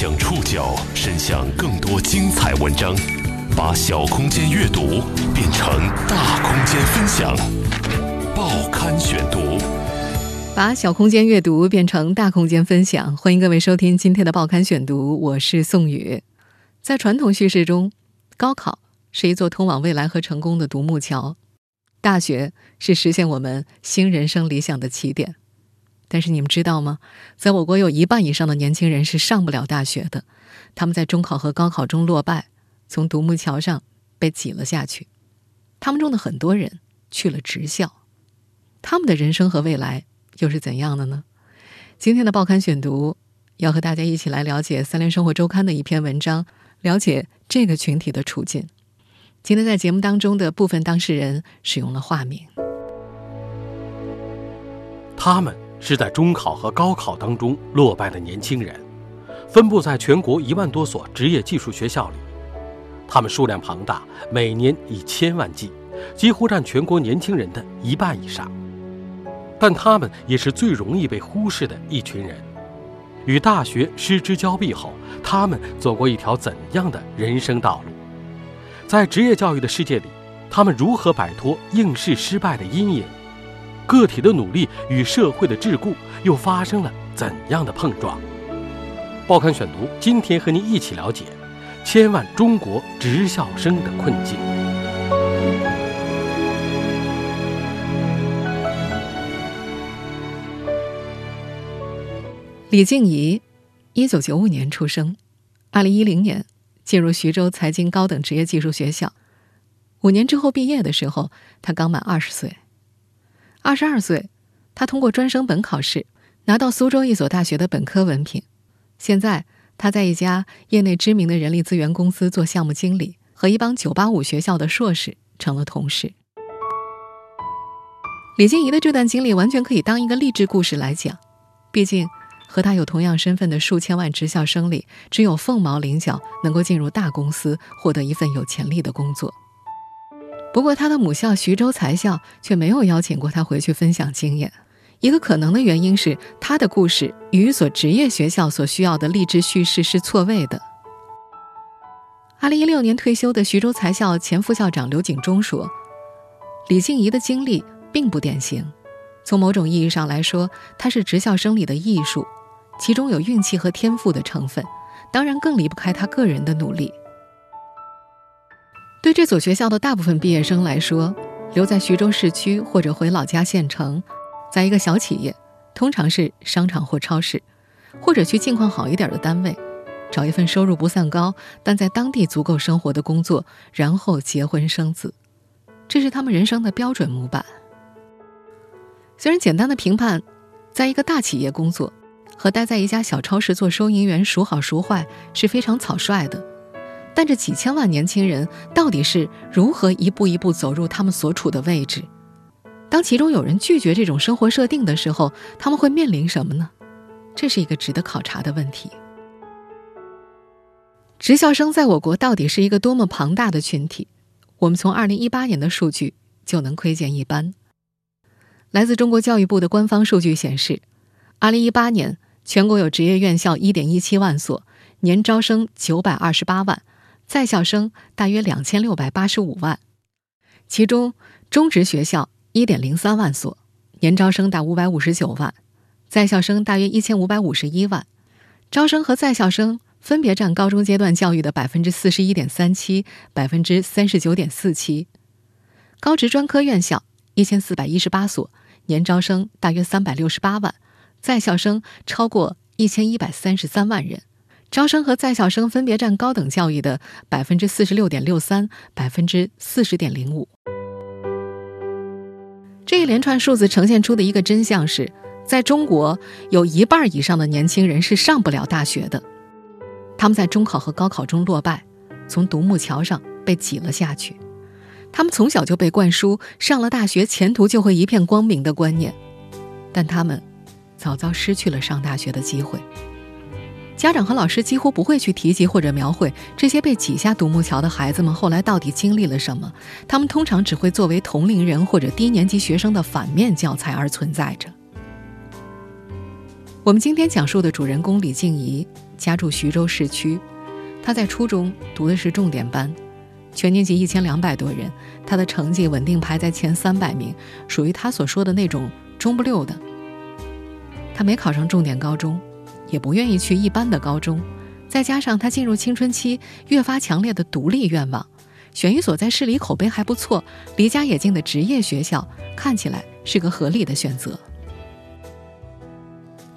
将触角伸向更多精彩文章，把小空间阅读变成大空间分享。报刊选读，把小空间阅读变成大空间分享。欢迎各位收听今天的报刊选读，我是宋宇。在传统叙事中，高考是一座通往未来和成功的独木桥，大学是实现我们新人生理想的起点。但是你们知道吗？在我国有一半以上的年轻人是上不了大学的，他们在中考和高考中落败，从独木桥上被挤了下去。他们中的很多人去了职校，他们的人生和未来又是怎样的呢？今天的报刊选读要和大家一起来了解《三联生活周刊》的一篇文章，了解这个群体的处境。今天在节目当中的部分当事人使用了化名，他们。是在中考和高考当中落败的年轻人，分布在全国一万多所职业技术学校里，他们数量庞大，每年以千万计，几乎占全国年轻人的一半以上。但他们也是最容易被忽视的一群人。与大学失之交臂后，他们走过一条怎样的人生道路？在职业教育的世界里，他们如何摆脱应试失败的阴影？个体的努力与社会的桎梏又发生了怎样的碰撞？报刊选读今天和您一起了解千万中国职校生的困境。李静怡，一九九五年出生，二零一零年进入徐州财经高等职业技术学校，五年之后毕业的时候，他刚满二十岁。二十二岁，他通过专升本考试，拿到苏州一所大学的本科文凭。现在，他在一家业内知名的人力资源公司做项目经理，和一帮985学校的硕士成了同事。李静怡的这段经历完全可以当一个励志故事来讲，毕竟和他有同样身份的数千万职校生里，只有凤毛麟角能够进入大公司，获得一份有潜力的工作。不过，他的母校徐州财校却没有邀请过他回去分享经验。一个可能的原因是，他的故事与一所职业学校所需要的励志叙事是错位的。二零一六年退休的徐州财校前副校长刘景忠说：“李静怡的经历并不典型，从某种意义上来说，她是职校生里的艺术，其中有运气和天赋的成分，当然更离不开他个人的努力。”对这所学校的大部分毕业生来说，留在徐州市区或者回老家县城，在一个小企业，通常是商场或超市，或者去境况好一点的单位，找一份收入不算高但在当地足够生活的工作，然后结婚生子，这是他们人生的标准模板。虽然简单的评判，在一个大企业工作，和待在一家小超市做收银员孰好孰坏是非常草率的。但这几千万年轻人到底是如何一步一步走入他们所处的位置？当其中有人拒绝这种生活设定的时候，他们会面临什么呢？这是一个值得考察的问题。职校生在我国到底是一个多么庞大的群体？我们从二零一八年的数据就能窥见一斑。来自中国教育部的官方数据显示，二零一八年全国有职业院校一点一七万所，年招生九百二十八万。在校生大约两千六百八十五万，其中中职学校一点零三万所，年招生达五百五十九万，在校生大约一千五百五十一万，招生和在校生分别占高中阶段教育的百分之四十一点三七、百分之三十九点四七。高职专科院校一千四百一十八所，年招生大约三百六十八万，在校生超过一千一百三十三万人。招生和在校生分别占高等教育的百分之四十六点六三、百分之四十点零五。这一连串数字呈现出的一个真相是，在中国有一半以上的年轻人是上不了大学的，他们在中考和高考中落败，从独木桥上被挤了下去。他们从小就被灌输上了大学前途就会一片光明的观念，但他们早早失去了上大学的机会。家长和老师几乎不会去提及或者描绘这些被挤下独木桥的孩子们后来到底经历了什么。他们通常只会作为同龄人或者低年级学生的反面教材而存在着。我们今天讲述的主人公李静怡家住徐州市区，她在初中读的是重点班，全年级一千两百多人，她的成绩稳定排在前三百名，属于她所说的那种中不溜的。她没考上重点高中，也不愿意去一般的高中，再加上他进入青春期，越发强烈的独立愿望，选一所在市里口碑还不错、离家也近的职业学校，看起来是个合理的选择。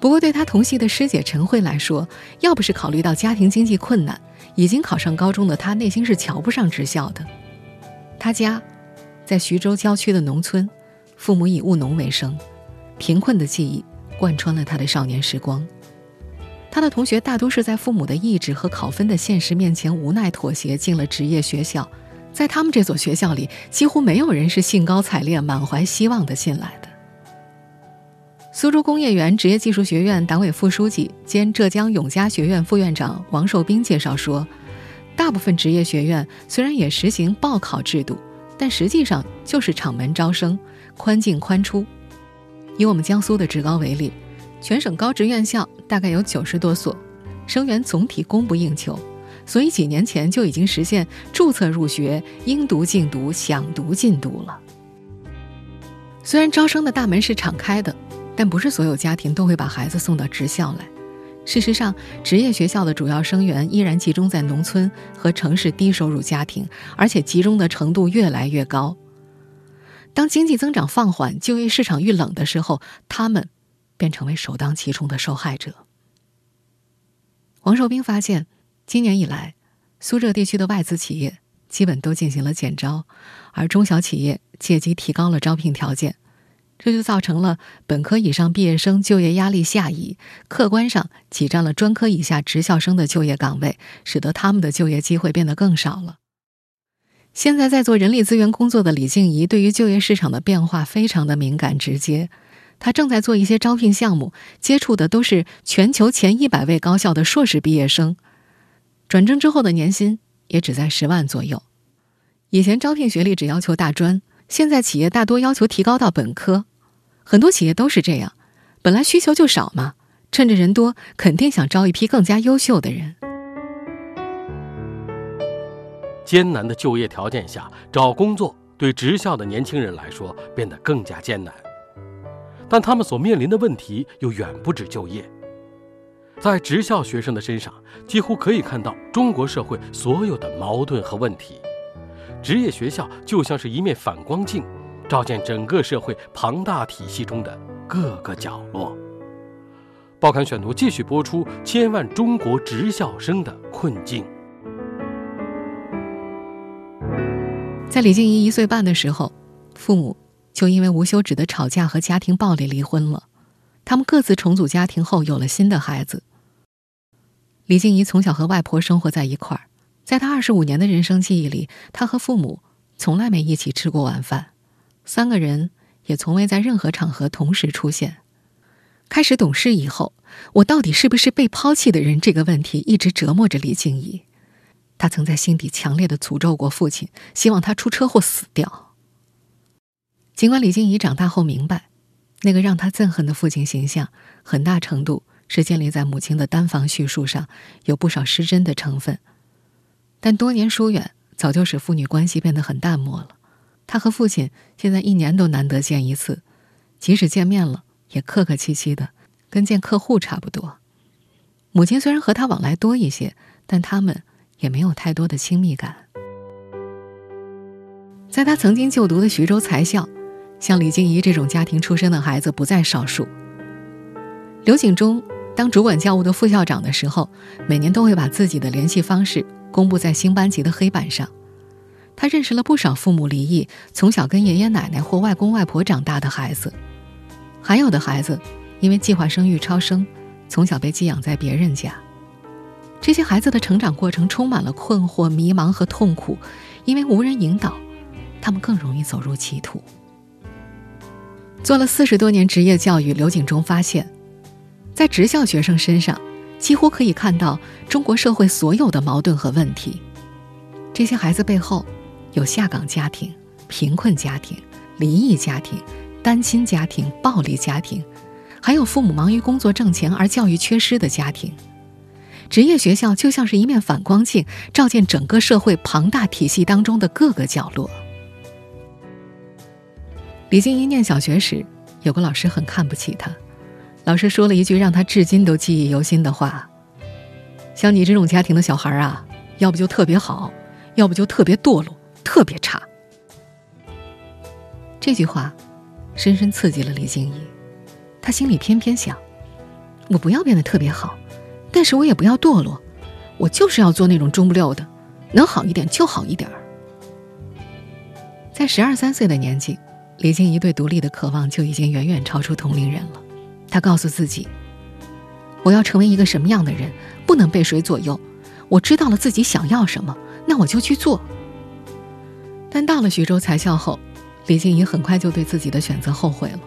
不过，对他同系的师姐陈慧来说，要不是考虑到家庭经济困难，已经考上高中的她内心是瞧不上职校的。他家在徐州郊区的农村，父母以务农为生，贫困的记忆贯穿了他的少年时光。他的同学大多是在父母的意志和考分的现实面前无奈妥协进了职业学校，在他们这所学校里，几乎没有人是兴高采烈、满怀希望的进来的。苏州工业园职业技术学院党委副书记兼浙江永嘉学院副院长王寿斌介绍说，大部分职业学院虽然也实行报考制度，但实际上就是厂门招生，宽进宽出。以我们江苏的职高为例，全省高职院校大概有九十多所，生源总体供不应求，所以几年前就已经实现注册入学应读尽读、想读尽读了。虽然招生的大门是敞开的。但不是所有家庭都会把孩子送到职校来。事实上，职业学校的主要生源依然集中在农村和城市低收入家庭，而且集中的程度越来越高。当经济增长放缓、就业市场遇冷的时候，他们便成为首当其冲的受害者。王寿兵发现，今年以来，苏浙地区的外资企业基本都进行了减招，而中小企业借机提高了招聘条件。这就造成了本科以上毕业生就业压力下移，客观上挤占了专科以下职校生的就业岗位，使得他们的就业机会变得更少了。现在在做人力资源工作的李静怡，对于就业市场的变化非常的敏感直接。他正在做一些招聘项目，接触的都是全球前一百位高校的硕士毕业生，转正之后的年薪也只在十万左右。以前招聘学历只要求大专。现在企业大多要求提高到本科，很多企业都是这样。本来需求就少嘛，趁着人多，肯定想招一批更加优秀的人。艰难的就业条件下，找工作对职校的年轻人来说变得更加艰难。但他们所面临的问题又远不止就业，在职校学生的身上，几乎可以看到中国社会所有的矛盾和问题。职业学校就像是一面反光镜，照见整个社会庞大体系中的各个角落。报刊选读继续播出千万中国职校生的困境。在李静怡一岁半的时候，父母就因为无休止的吵架和家庭暴力离婚了。他们各自重组家庭后，有了新的孩子。李静怡从小和外婆生活在一块儿。在她二十五年的人生记忆里，她和父母从来没一起吃过晚饭，三个人也从未在任何场合同时出现。开始懂事以后，我到底是不是被抛弃的人？这个问题一直折磨着李静怡。她曾在心底强烈的诅咒过父亲，希望他出车祸死掉。尽管李静怡长大后明白，那个让她憎恨的父亲形象，很大程度是建立在母亲的单方叙述上，有不少失真的成分。但多年疏远早就使父女关系变得很淡漠了。他和父亲现在一年都难得见一次，即使见面了，也客客气气的，跟见客户差不多。母亲虽然和他往来多一些，但他们也没有太多的亲密感。在他曾经就读的徐州财校，像李静怡这种家庭出身的孩子不在少数。刘景忠当主管教务的副校长的时候，每年都会把自己的联系方式。公布在新班级的黑板上，他认识了不少父母离异、从小跟爷爷奶奶或外公外婆长大的孩子，还有的孩子因为计划生育超生，从小被寄养在别人家。这些孩子的成长过程充满了困惑、迷茫和痛苦，因为无人引导，他们更容易走入歧途。做了四十多年职业教育，刘景忠发现，在职校学生身上。几乎可以看到中国社会所有的矛盾和问题。这些孩子背后，有下岗家庭、贫困家庭、离异家庭、单亲家庭、暴力家庭，还有父母忙于工作挣钱而教育缺失的家庭。职业学校就像是一面反光镜，照见整个社会庞大体系当中的各个角落。李静怡念小学时，有个老师很看不起她，老师说了一句让她至今都记忆犹新的话：“像你这种家庭的小孩啊，要不就特别好，要不就特别堕落，特别差。”这句话深深刺激了李静怡，她心里偏偏想：“我不要变得特别好。”但是我也不要堕落，我就是要做那种中不溜的，能好一点就好一点儿。在十二三岁的年纪，李静怡对独立的渴望就已经远远超出同龄人了。她告诉自己：“我要成为一个什么样的人，不能被谁左右。我知道了自己想要什么，那我就去做。”但到了徐州才校后，李静怡很快就对自己的选择后悔了。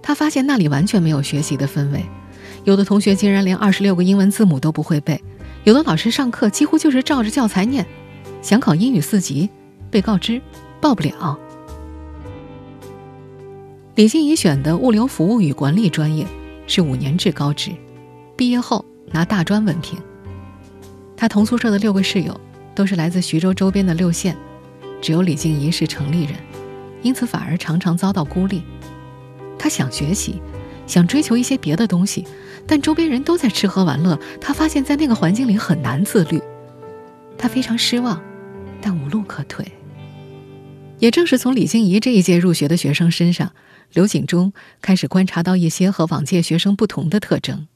她发现那里完全没有学习的氛围。有的同学竟然连二十六个英文字母都不会背，有的老师上课几乎就是照着教材念。想考英语四级，被告知报不了。李静怡选的物流服务与管理专业是五年制高职，毕业后拿大专文凭。他同宿舍的六个室友都是来自徐州周边的六县，只有李静怡是城里人，因此反而常常遭到孤立。他想学习。想追求一些别的东西，但周边人都在吃喝玩乐，他发现，在那个环境里很难自律。他非常失望，但无路可退。也正是从李静怡这一届入学的学生身上，刘景忠开始观察到一些和往届学生不同的特征。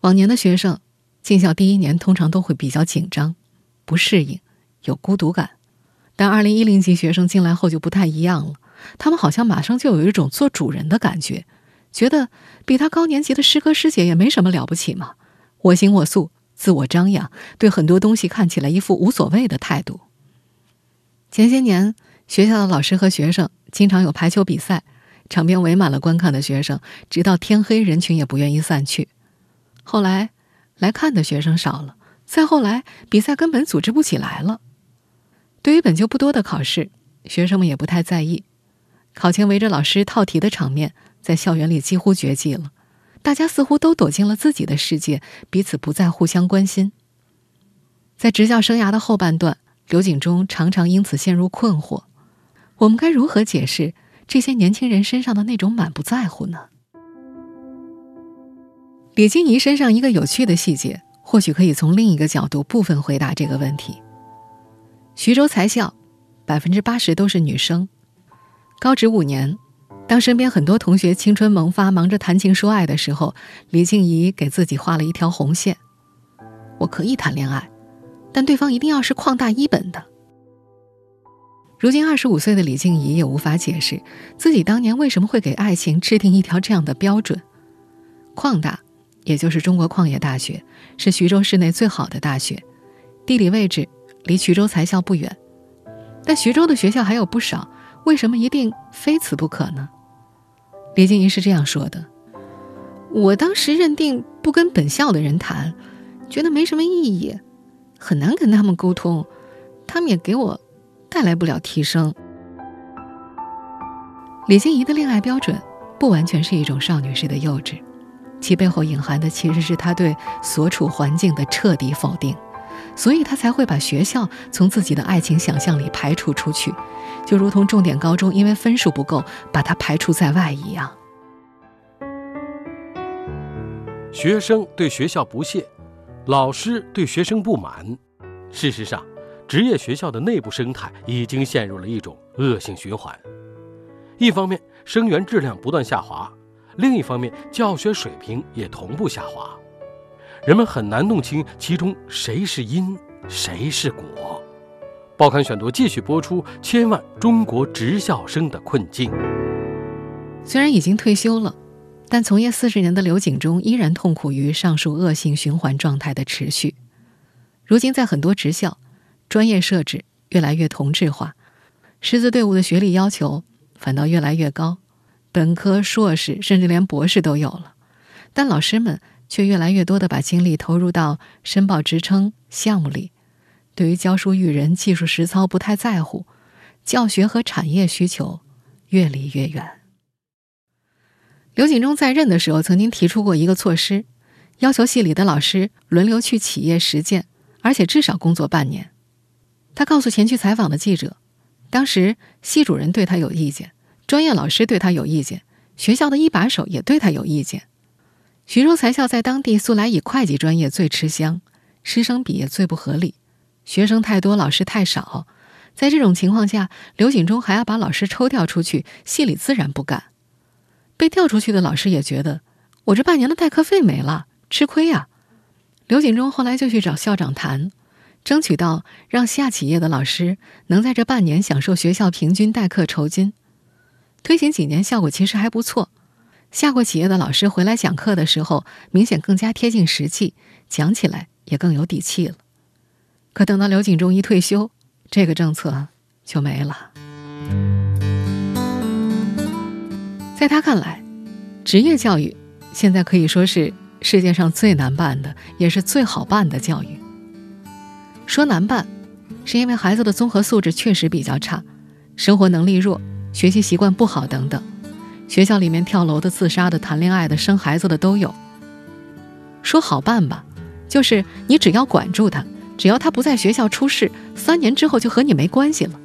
往年的学生进校第一年通常都会比较紧张、不适应、有孤独感，但二零一零级学生进来后就不太一样了，他们好像马上就有一种做主人的感觉。觉得比他高年级的师哥师姐也没什么了不起嘛，我行我素，自我张扬，对很多东西看起来一副无所谓的态度。前些年，学校的老师和学生经常有排球比赛，场边围满了观看的学生，直到天黑，人群也不愿意散去。后来，来看的学生少了，再后来，比赛根本组织不起来了。对于本就不多的考试，学生们也不太在意，考前围着老师套题的场面。在校园里几乎绝迹了，大家似乎都躲进了自己的世界，彼此不再互相关心。在执教生涯的后半段，刘景忠常常因此陷入困惑：我们该如何解释这些年轻人身上的那种满不在乎呢？李静怡身上一个有趣的细节，或许可以从另一个角度部分回答这个问题。徐州才校，百分之八十都是女生，高职五年。当身边很多同学青春萌发，忙着谈情说爱的时候，李静怡给自己画了一条红线：我可以谈恋爱，但对方一定要是矿大一本的。如今二十五岁的李静怡也无法解释自己当年为什么会给爱情制定一条这样的标准。矿大，也就是中国矿业大学，是徐州市内最好的大学，地理位置离徐州财校不远，但徐州的学校还有不少，为什么一定非此不可呢？李静怡是这样说的：“我当时认定不跟本校的人谈，觉得没什么意义，很难跟他们沟通，他们也给我带来不了提升。”李静怡的恋爱标准不完全是一种少女式的幼稚，其背后隐含的其实是她对所处环境的彻底否定，所以她才会把学校从自己的爱情想象里排除出去。就如同重点高中因为分数不够把他排除在外一样。学生对学校不屑，老师对学生不满。事实上，职业学校的内部生态已经陷入了一种恶性循环。一方面，生源质量不断下滑；另一方面，教学水平也同步下滑。人们很难弄清其中谁是因，谁是果。报刊选读继续播出千万中国职校生的困境。虽然已经退休了，但从业四十年的刘景忠依然痛苦于上述恶性循环状态的持续。如今，在很多职校，专业设置越来越同质化，师资队伍的学历要求反倒越来越高，本科、硕士，甚至连博士都有了。但老师们却越来越多的把精力投入到申报职称项目里。对于教书育人、技术实操不太在乎，教学和产业需求越离越远。刘景忠在任的时候曾经提出过一个措施，要求系里的老师轮流去企业实践，而且至少工作半年。他告诉前去采访的记者，当时系主任对他有意见，专业老师对他有意见，学校的一把手也对他有意见。徐州财校在当地素来以会计专业最吃香，师生比也最不合理，学生太多，老师太少。在这种情况下，刘景忠还要把老师抽调出去，系里自然不干。被调出去的老师也觉得，我这半年的代课费没了，吃亏呀。刘景忠后来就去找校长谈，争取到让下企业的老师能在这半年享受学校平均代课酬金。推行几年，效果其实还不错。下过企业的老师回来讲课的时候，明显更加贴近实际，讲起来也更有底气了。可等到刘景忠一退休，这个政策就没了。在他看来，职业教育现在可以说是世界上最难办的，也是最好办的教育。说难办，是因为孩子的综合素质确实比较差，生活能力弱，学习习惯不好等等。学校里面跳楼的、自杀的、谈恋爱的、生孩子的都有。说好办吧，就是你只要管住他，只要他不在学校出事，三年之后就和你没关系了。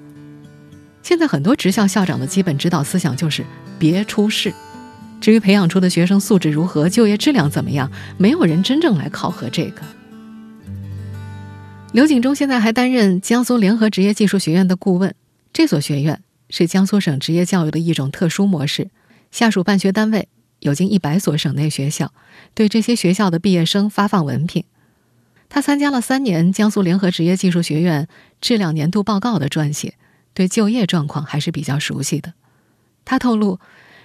现在很多职校校长的基本指导思想就是。别出事。至于培养出的学生素质如何、就业质量怎么样，没有人真正来考核这个。刘景忠现在还担任江苏联合职业技术学院的顾问。这所学院是江苏省职业教育的一种特殊模式，下属办学单位有近一百所省内学校，对这些学校的毕业生发放文凭。他参加了三年江苏联合职业技术学院质量年度报告的撰写，对就业状况还是比较熟悉的。他透露，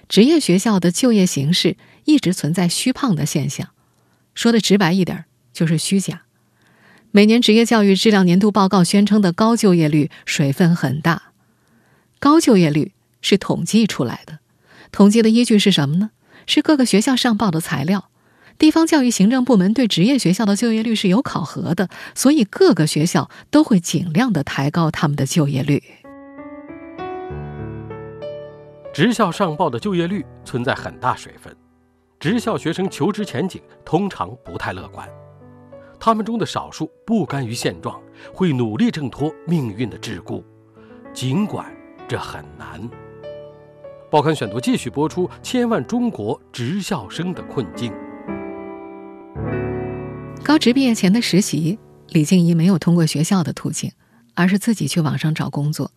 职业学校的就业形势一直存在虚胖的现象，说的直白一点就是虚假。每年职业教育质量年度报告宣称的高就业率水分很大，高就业率是统计出来的，统计的依据是什么呢？是各个学校上报的材料。地方教育行政部门对职业学校的就业率是有考核的，所以各个学校都会尽量的抬高他们的就业率。职校上报的就业率存在很大水分，职校学生求职前景通常不太乐观。他们中的少数不甘于现状，会努力挣脱命运的桎梏，尽管这很难。报刊选读继续播出千万中国职校生的困境。高职毕业前的实习，李静怡没有通过学校的途径，而是自己去网上找工作。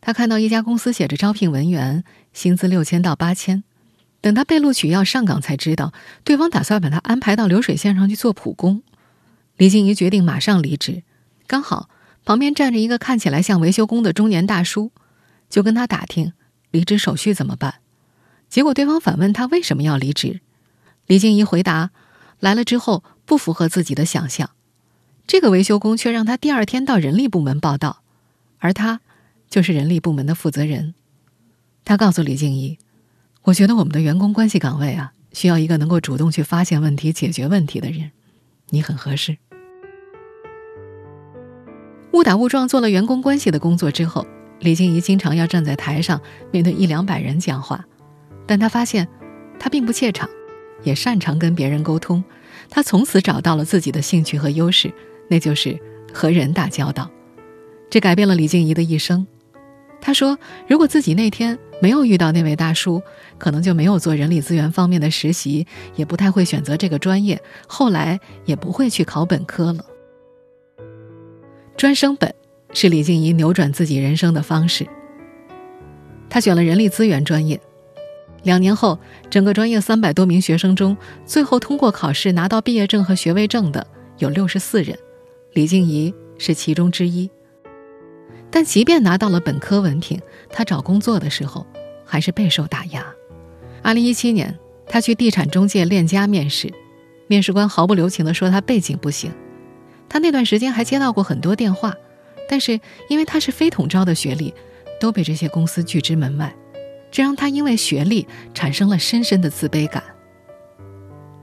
他看到一家公司写着招聘文员，薪资六千到八千。等他被录取要上岗，才知道对方打算把他安排到流水线上去做普工。李静怡决定马上离职。刚好旁边站着一个看起来像维修工的中年大叔，就跟他打听离职手续怎么办。结果对方反问他为什么要离职，李静怡回答：来了之后不符合自己的想象。这个维修工却让他第二天到人力部门报道，而他。就是人力部门的负责人，他告诉李静怡：“我觉得我们的员工关系岗位啊，需要一个能够主动去发现问题、解决问题的人，你很合适。”误打误撞做了员工关系的工作之后，李静怡经常要站在台上面对一两百人讲话，但她发现她并不怯场，也擅长跟别人沟通。她从此找到了自己的兴趣和优势，那就是和人打交道。这改变了李静怡的一生。他说：“如果自己那天没有遇到那位大叔，可能就没有做人力资源方面的实习，也不太会选择这个专业，后来也不会去考本科了。专升本是李静怡扭转自己人生的方式。他选了人力资源专业，两年后，整个专业三百多名学生中，最后通过考试拿到毕业证和学位证的有六十四人，李静怡是其中之一。”但即便拿到了本科文凭，他找工作的时候还是备受打压。二零一七年，他去地产中介链家面试，面试官毫不留情地说他背景不行。他那段时间还接到过很多电话，但是因为他是非统招的学历，都被这些公司拒之门外，这让他因为学历产生了深深的自卑感。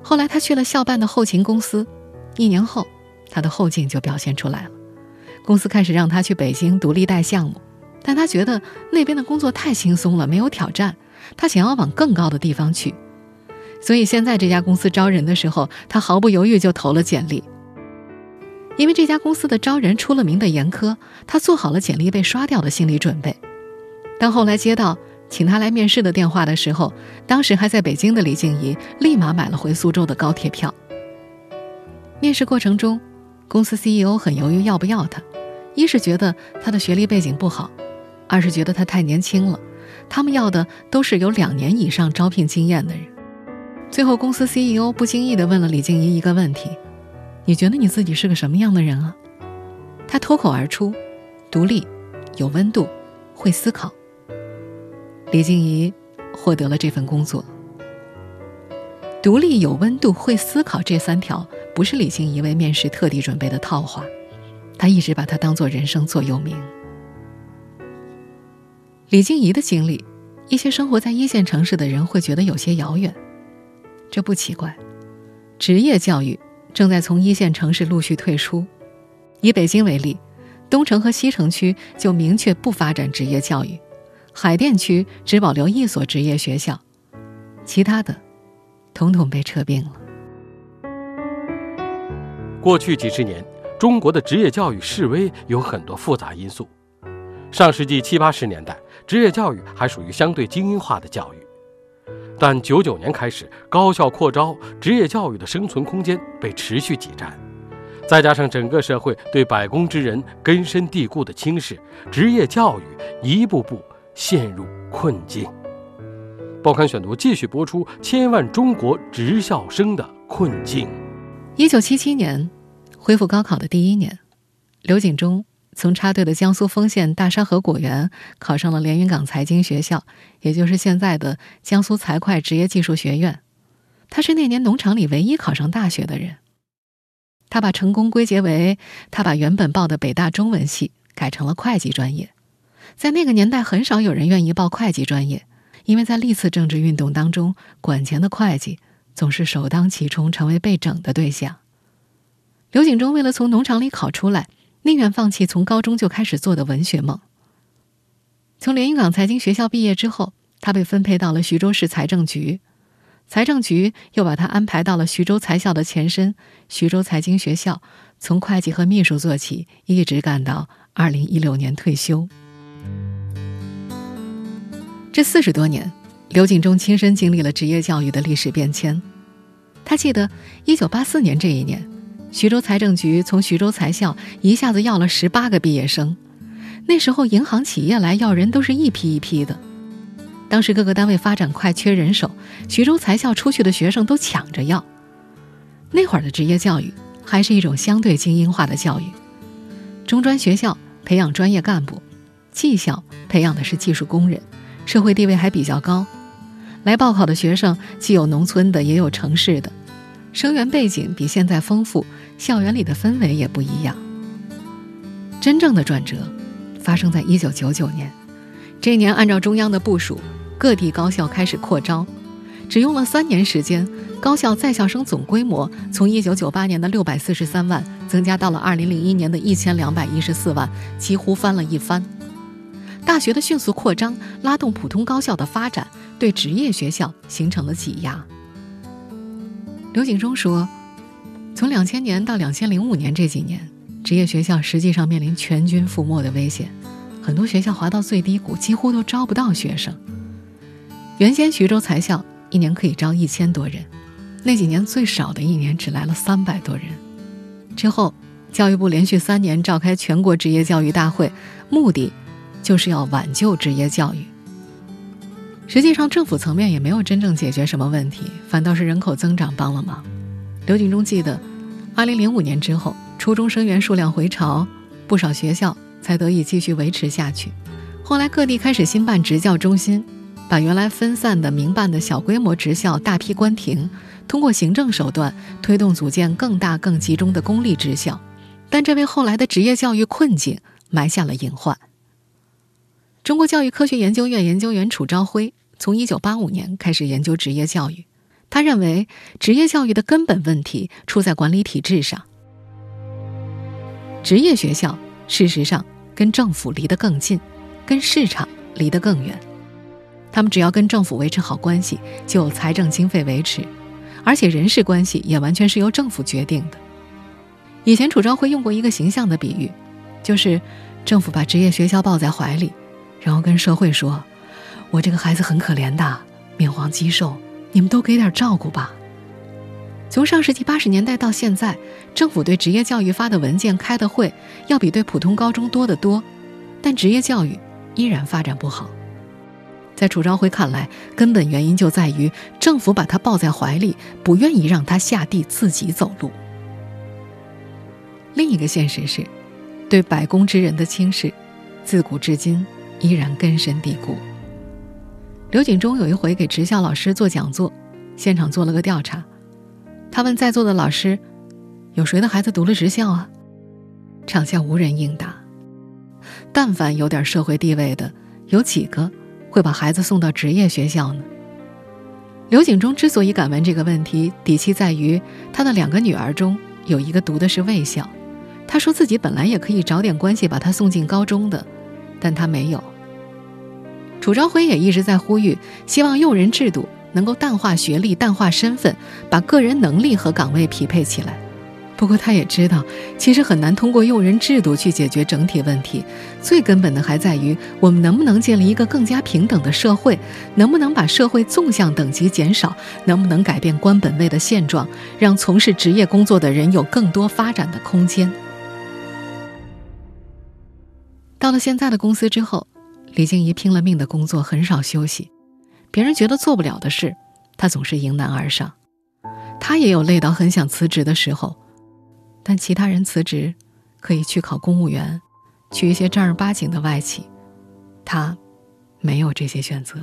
后来他去了校办的后勤公司，一年后，他的后劲就表现出来了。公司开始让他去北京独立带项目，但他觉得那边的工作太轻松了，没有挑战。他想要往更高的地方去，所以现在这家公司招人的时候，他毫不犹豫就投了简历。因为这家公司的招人出了名的严苛，他做好了简历被刷掉的心理准备。当后来接到请他来面试的电话的时候，当时还在北京的李静怡立马买了回苏州的高铁票。面试过程中，公司 CEO 很犹豫要不要他，一是觉得他的学历背景不好，二是觉得他太年轻了，他们要的都是有两年以上招聘经验的人。最后，公司 CEO 不经意地问了李静怡一个问题。你觉得你自己是个什么样的人啊？他脱口而出：“独立，有温度，会思考。”李静怡获得了这份工作。独立、有温度、会思考这三条不是李静怡为面试特地准备的套话，他一直把它当做人生座右铭。李静怡的经历，一些生活在一线城市的人会觉得有些遥远，这不奇怪。职业教育。正在从一线城市陆续退出。以北京为例，东城和西城区就明确不发展职业教育，海淀区只保留一所职业学校，其他的，统统被撤并了。过去几十年，中国的职业教育示威有很多复杂因素。上世纪七八十年代，职业教育还属于相对精英化的教育。但九九年开始，高校扩招，职业教育的生存空间被持续挤占，再加上整个社会对百工之人根深蒂固的轻视，职业教育一步步陷入困境。报刊选读继续播出：千万中国职校生的困境。一九七七年，恢复高考的第一年，刘景中。从插队的江苏丰县大沙河果园考上了连云港财经学校，也就是现在的江苏财会职业技术学院。他是那年农场里唯一考上大学的人。他把成功归结为他把原本报的北大中文系改成了会计专业。在那个年代，很少有人愿意报会计专业，因为在历次政治运动当中，管钱的会计总是首当其冲，成为被整的对象。刘景忠为了从农场里考出来。宁愿放弃从高中就开始做的文学梦。从连云港财经学校毕业之后，他被分配到了徐州市财政局，财政局又把他安排到了徐州财校的前身徐州财经学校，从会计和秘书做起，一直干到二零一六年退休。这四十多年，刘景中亲身经历了职业教育的历史变迁。他记得一九八四年这一年。徐州财政局从徐州财校一下子要了十八个毕业生，那时候银行企业来要人都是一批一批的。当时各个单位发展快，缺人手，徐州财校出去的学生都抢着要。那会儿的职业教育还是一种相对精英化的教育，中专学校培养专业干部，技校培养的是技术工人，社会地位还比较高。来报考的学生既有农村的，也有城市的。生源背景比现在丰富，校园里的氛围也不一样。真正的转折发生在一九九九年，这一年按照中央的部署，各地高校开始扩招，只用了三年时间，高校在校生总规模从一九九八年的六百四十三万增加到了二零零一年的一千两百一十四万，几乎翻了一番。大学的迅速扩张拉动普通高校的发展，对职业学校形成了挤压。刘景中说：“从两千年到两千零五年这几年，职业学校实际上面临全军覆没的危险，很多学校滑到最低谷，几乎都招不到学生。原先徐州财校一年可以招一千多人，那几年最少的一年只来了三百多人。之后，教育部连续三年召开全国职业教育大会，目的就是要挽救职业教育。”实际上，政府层面也没有真正解决什么问题，反倒是人口增长帮了忙。刘景中记得，2005年之后，初中生源数量回潮，不少学校才得以继续维持下去。后来各地开始新办职教中心，把原来分散的民办的小规模职校大批关停，通过行政手段推动组建更大更集中的公立职校，但这为后来的职业教育困境埋下了隐患。中国教育科学研究院研究员楚朝晖从1985年开始研究职业教育，他认为职业教育的根本问题出在管理体制上。职业学校事实上跟政府离得更近，跟市场离得更远。他们只要跟政府维持好关系，就有财政经费维持，而且人事关系也完全是由政府决定的。以前楚昭辉用过一个形象的比喻，就是政府把职业学校抱在怀里，然后跟社会说：“我这个孩子很可怜的，面黄肌瘦，你们都给点照顾吧。”从上世纪八十年代到现在，政府对职业教育发的文件、开的会，要比对普通高中多得多，但职业教育依然发展不好。在楚昭辉看来，根本原因就在于政府把他抱在怀里，不愿意让他下地自己走路。另一个现实是，对百工之人的轻视，自古至今依然根深蒂固。刘景中有一回给职校老师做讲座，现场做了个调查，他问在座的老师：“有谁的孩子读了职校啊？”场下无人应答。但凡有点社会地位的，有几个会把孩子送到职业学校呢？刘景中之所以敢问这个问题，底气在于他的两个女儿中有一个读的是卫校。他说自己本来也可以找点关系把他送进高中的，但他没有。楚昭辉也一直在呼吁，希望用人制度能够淡化学历、淡化身份，把个人能力和岗位匹配起来。不过他也知道，其实很难通过用人制度去解决整体问题。最根本的还在于，我们能不能建立一个更加平等的社会，能不能把社会纵向等级减少，能不能改变官本位的现状，让从事职业工作的人有更多发展的空间。到了现在的公司之后，李静怡拼了命的工作，很少休息。别人觉得做不了的事，她总是迎难而上。她也有累到很想辞职的时候，但其他人辞职可以去考公务员，去一些正儿八经的外企，她没有这些选择，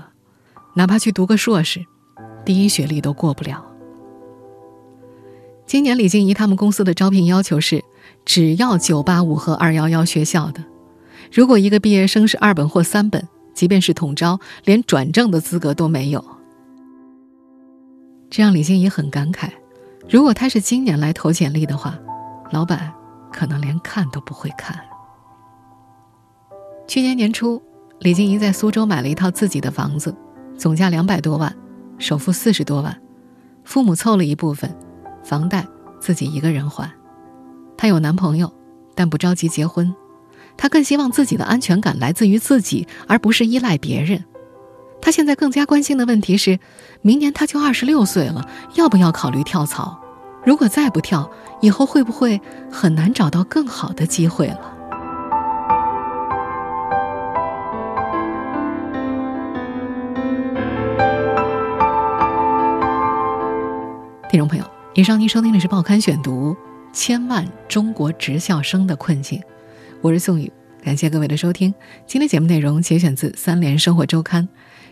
哪怕去读个硕士，第一学历都过不了。今年李静怡他们公司的招聘要求是，只要985和211学校的。如果一个毕业生是二本或三本，即便是统招，连转正的资格都没有。这让李静怡很感慨：如果他是今年来投简历的话，老板可能连看都不会看。去年年初，李静怡在苏州买了一套自己的房子，总价两百多万，首付四十多万，父母凑了一部分，房贷自己一个人还。她有男朋友，但不着急结婚。他更希望自己的安全感来自于自己，而不是依赖别人。他现在更加关心的问题是，明年他就二十六岁了，要不要考虑跳槽？如果再不跳，以后会不会很难找到更好的机会了？听众朋友，以上您收听的是《报刊选读》，千万中国职校生的困境。我是宋宇，感谢各位的收听。今天节目内容节选自《三联生活周刊》。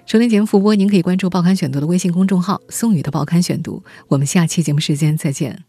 收听节目复播，您可以关注《报刊选读》的微信公众号“宋宇的报刊选读”。我们下期节目时间再见。